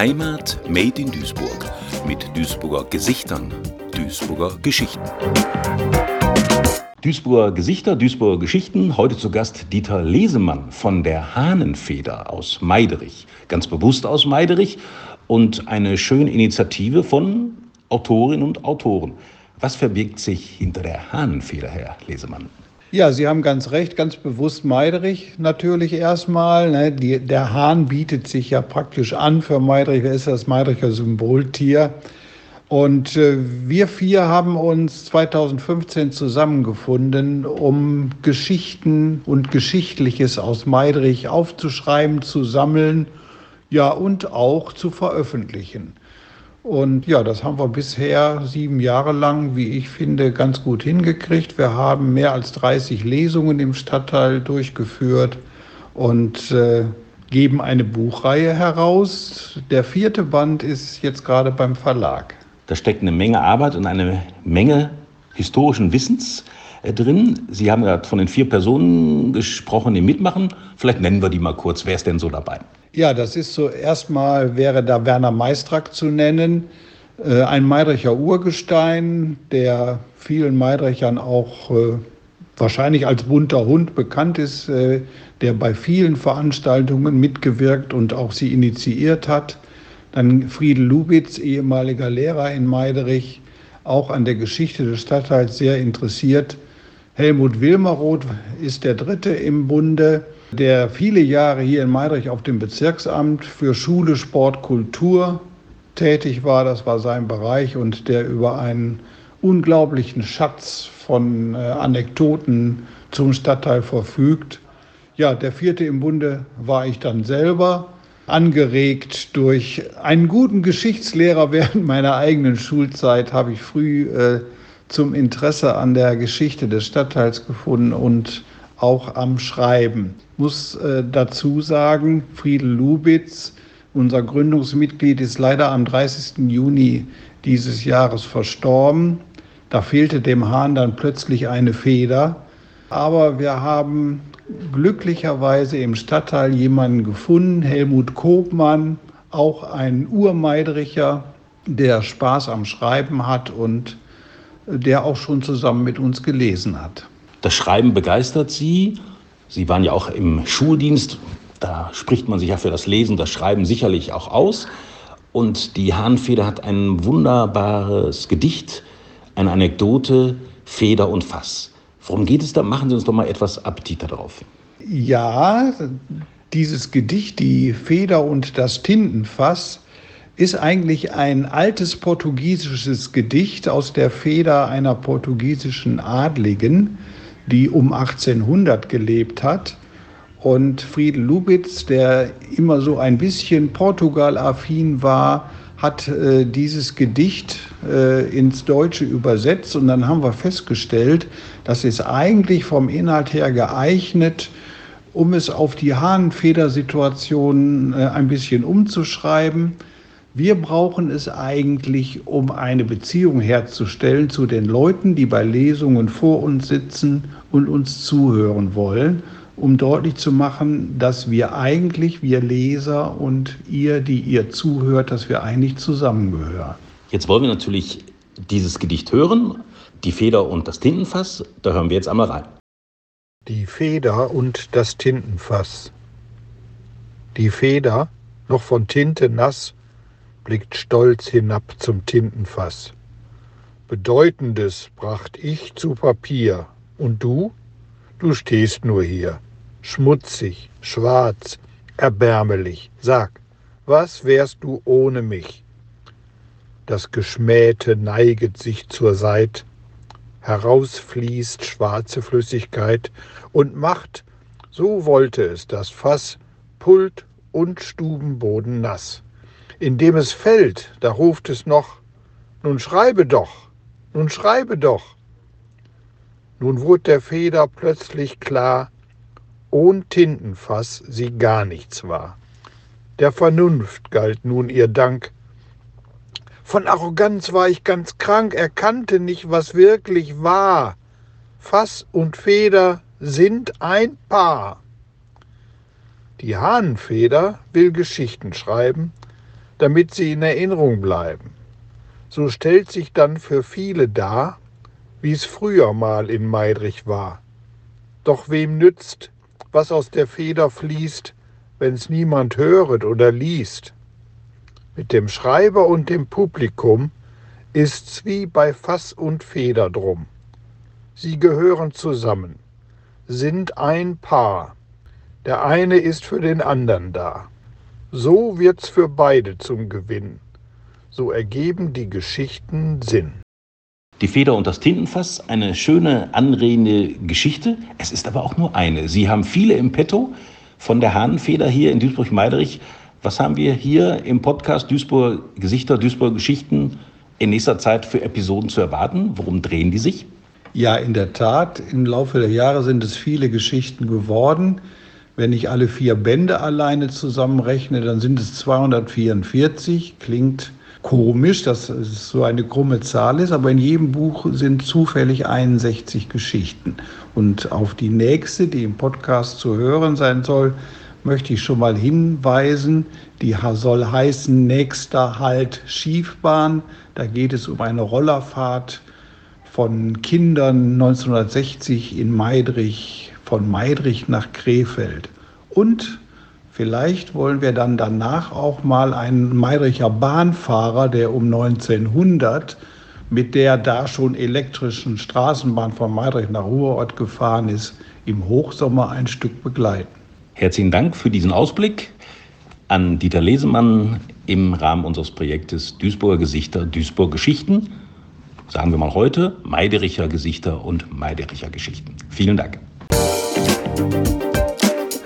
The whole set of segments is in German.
Heimat Made in Duisburg mit Duisburger Gesichtern, Duisburger Geschichten. Duisburger Gesichter, Duisburger Geschichten. Heute zu Gast Dieter Lesemann von der Hahnenfeder aus Meiderich. Ganz bewusst aus Meiderich und eine schöne Initiative von Autorinnen und Autoren. Was verbirgt sich hinter der Hahnenfeder, Herr Lesemann? Ja, Sie haben ganz recht, ganz bewusst Meiderich natürlich erstmal. Ne? Die, der Hahn bietet sich ja praktisch an für Meiderich. Er ist das Meidericher Symboltier. Und äh, wir vier haben uns 2015 zusammengefunden, um Geschichten und Geschichtliches aus Meiderich aufzuschreiben, zu sammeln, ja, und auch zu veröffentlichen. Und ja, das haben wir bisher sieben Jahre lang, wie ich finde, ganz gut hingekriegt. Wir haben mehr als 30 Lesungen im Stadtteil durchgeführt und äh, geben eine Buchreihe heraus. Der vierte Band ist jetzt gerade beim Verlag. Da steckt eine Menge Arbeit und eine Menge historischen Wissens äh, drin. Sie haben gerade von den vier Personen gesprochen, die mitmachen. Vielleicht nennen wir die mal kurz. Wer ist denn so dabei? Ja, das ist so erstmal wäre da Werner Meistrack zu nennen, äh, ein Meidricher Urgestein, der vielen Meidrichern auch äh, wahrscheinlich als bunter Hund bekannt ist, äh, der bei vielen Veranstaltungen mitgewirkt und auch sie initiiert hat. Dann Friedel Lubitz, ehemaliger Lehrer in Meiderich, auch an der Geschichte des Stadtteils sehr interessiert. Helmut Wilmeroth ist der Dritte im Bunde der viele Jahre hier in Meidrich auf dem Bezirksamt für Schule, Sport, Kultur tätig war. Das war sein Bereich und der über einen unglaublichen Schatz von äh, Anekdoten zum Stadtteil verfügt. Ja, der vierte im Bunde war ich dann selber, angeregt durch einen guten Geschichtslehrer während meiner eigenen Schulzeit, habe ich früh äh, zum Interesse an der Geschichte des Stadtteils gefunden und auch am Schreiben. Ich muss äh, dazu sagen, Friedel Lubitz, unser Gründungsmitglied, ist leider am 30. Juni dieses Jahres verstorben. Da fehlte dem Hahn dann plötzlich eine Feder. Aber wir haben glücklicherweise im Stadtteil jemanden gefunden, Helmut Kopmann, auch ein Urmeidricher, der Spaß am Schreiben hat und der auch schon zusammen mit uns gelesen hat. Das Schreiben begeistert Sie. Sie waren ja auch im Schuldienst. Da spricht man sich ja für das Lesen, das Schreiben sicherlich auch aus. Und die Hahnfeder hat ein wunderbares Gedicht, eine Anekdote, Feder und Fass. Worum geht es da? Machen Sie uns doch mal etwas Appetit darauf. Ja, dieses Gedicht, die Feder und das Tintenfass, ist eigentlich ein altes portugiesisches Gedicht aus der Feder einer portugiesischen Adligen die um 1800 gelebt hat. Und Friedel Lubitz, der immer so ein bisschen Portugal-affin war, hat äh, dieses Gedicht äh, ins Deutsche übersetzt. Und dann haben wir festgestellt, das ist eigentlich vom Inhalt her geeignet, um es auf die Hahnenfedersituation äh, ein bisschen umzuschreiben. Wir brauchen es eigentlich, um eine Beziehung herzustellen zu den Leuten, die bei Lesungen vor uns sitzen und uns zuhören wollen, um deutlich zu machen, dass wir eigentlich, wir Leser und ihr, die ihr zuhört, dass wir eigentlich zusammengehören. Jetzt wollen wir natürlich dieses Gedicht hören, die Feder und das Tintenfass. Da hören wir jetzt einmal rein. Die Feder und das Tintenfass. Die Feder, noch von Tinte nass, blickt stolz hinab zum Tintenfass. Bedeutendes bracht ich zu Papier, und du? Du stehst nur hier, schmutzig, schwarz, erbärmelig. Sag, was wärst du ohne mich? Das Geschmähte neiget sich zur Seit, herausfließt schwarze Flüssigkeit und macht, so wollte es das Fass, Pult und Stubenboden nass indem es fällt, da ruft es noch, nun schreibe doch, nun schreibe doch. Nun wurde der Feder plötzlich klar, ohn Tintenfass sie gar nichts war. Der Vernunft galt nun ihr Dank. Von Arroganz war ich ganz krank, erkannte nicht, was wirklich war. Fass und Feder sind ein Paar. Die Hahnenfeder will Geschichten schreiben, damit sie in Erinnerung bleiben. So stellt sich dann für viele dar, wie es früher mal in Meidrich war. Doch wem nützt, was aus der Feder fließt, wenn's niemand höret oder liest? Mit dem Schreiber und dem Publikum ist's wie bei Fass und Feder drum. Sie gehören zusammen, sind ein Paar. Der eine ist für den anderen da. So wird's für beide zum Gewinn. So ergeben die Geschichten Sinn. Die Feder und das Tintenfass, eine schöne, anregende Geschichte. Es ist aber auch nur eine. Sie haben viele im Petto von der Hahnenfeder hier in Duisburg-Meiderich. Was haben wir hier im Podcast Duisburg Gesichter, Duisburg Geschichten in nächster Zeit für Episoden zu erwarten? Worum drehen die sich? Ja, in der Tat. Im Laufe der Jahre sind es viele Geschichten geworden. Wenn ich alle vier Bände alleine zusammenrechne, dann sind es 244. Klingt komisch, dass es so eine krumme Zahl ist, aber in jedem Buch sind zufällig 61 Geschichten. Und auf die nächste, die im Podcast zu hören sein soll, möchte ich schon mal hinweisen. Die soll heißen Nächster Halt Schiefbahn. Da geht es um eine Rollerfahrt von Kindern 1960 in Meidrich, von Meidrich nach Krefeld. Und vielleicht wollen wir dann danach auch mal einen Meidricher Bahnfahrer, der um 1900 mit der da schon elektrischen Straßenbahn von Meidrich nach Ruhrort gefahren ist, im Hochsommer ein Stück begleiten. Herzlichen Dank für diesen Ausblick an Dieter Lesemann im Rahmen unseres Projektes Duisburger Gesichter, Duisburg Geschichten. Sagen wir mal heute Meidericher Gesichter und Meidericher Geschichten. Vielen Dank.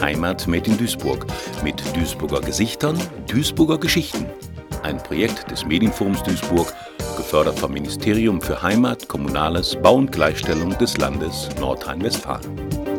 Heimat made in Duisburg mit Duisburger Gesichtern, Duisburger Geschichten. Ein Projekt des Medienforums Duisburg, gefördert vom Ministerium für Heimat, Kommunales, Bau und Gleichstellung des Landes Nordrhein-Westfalen.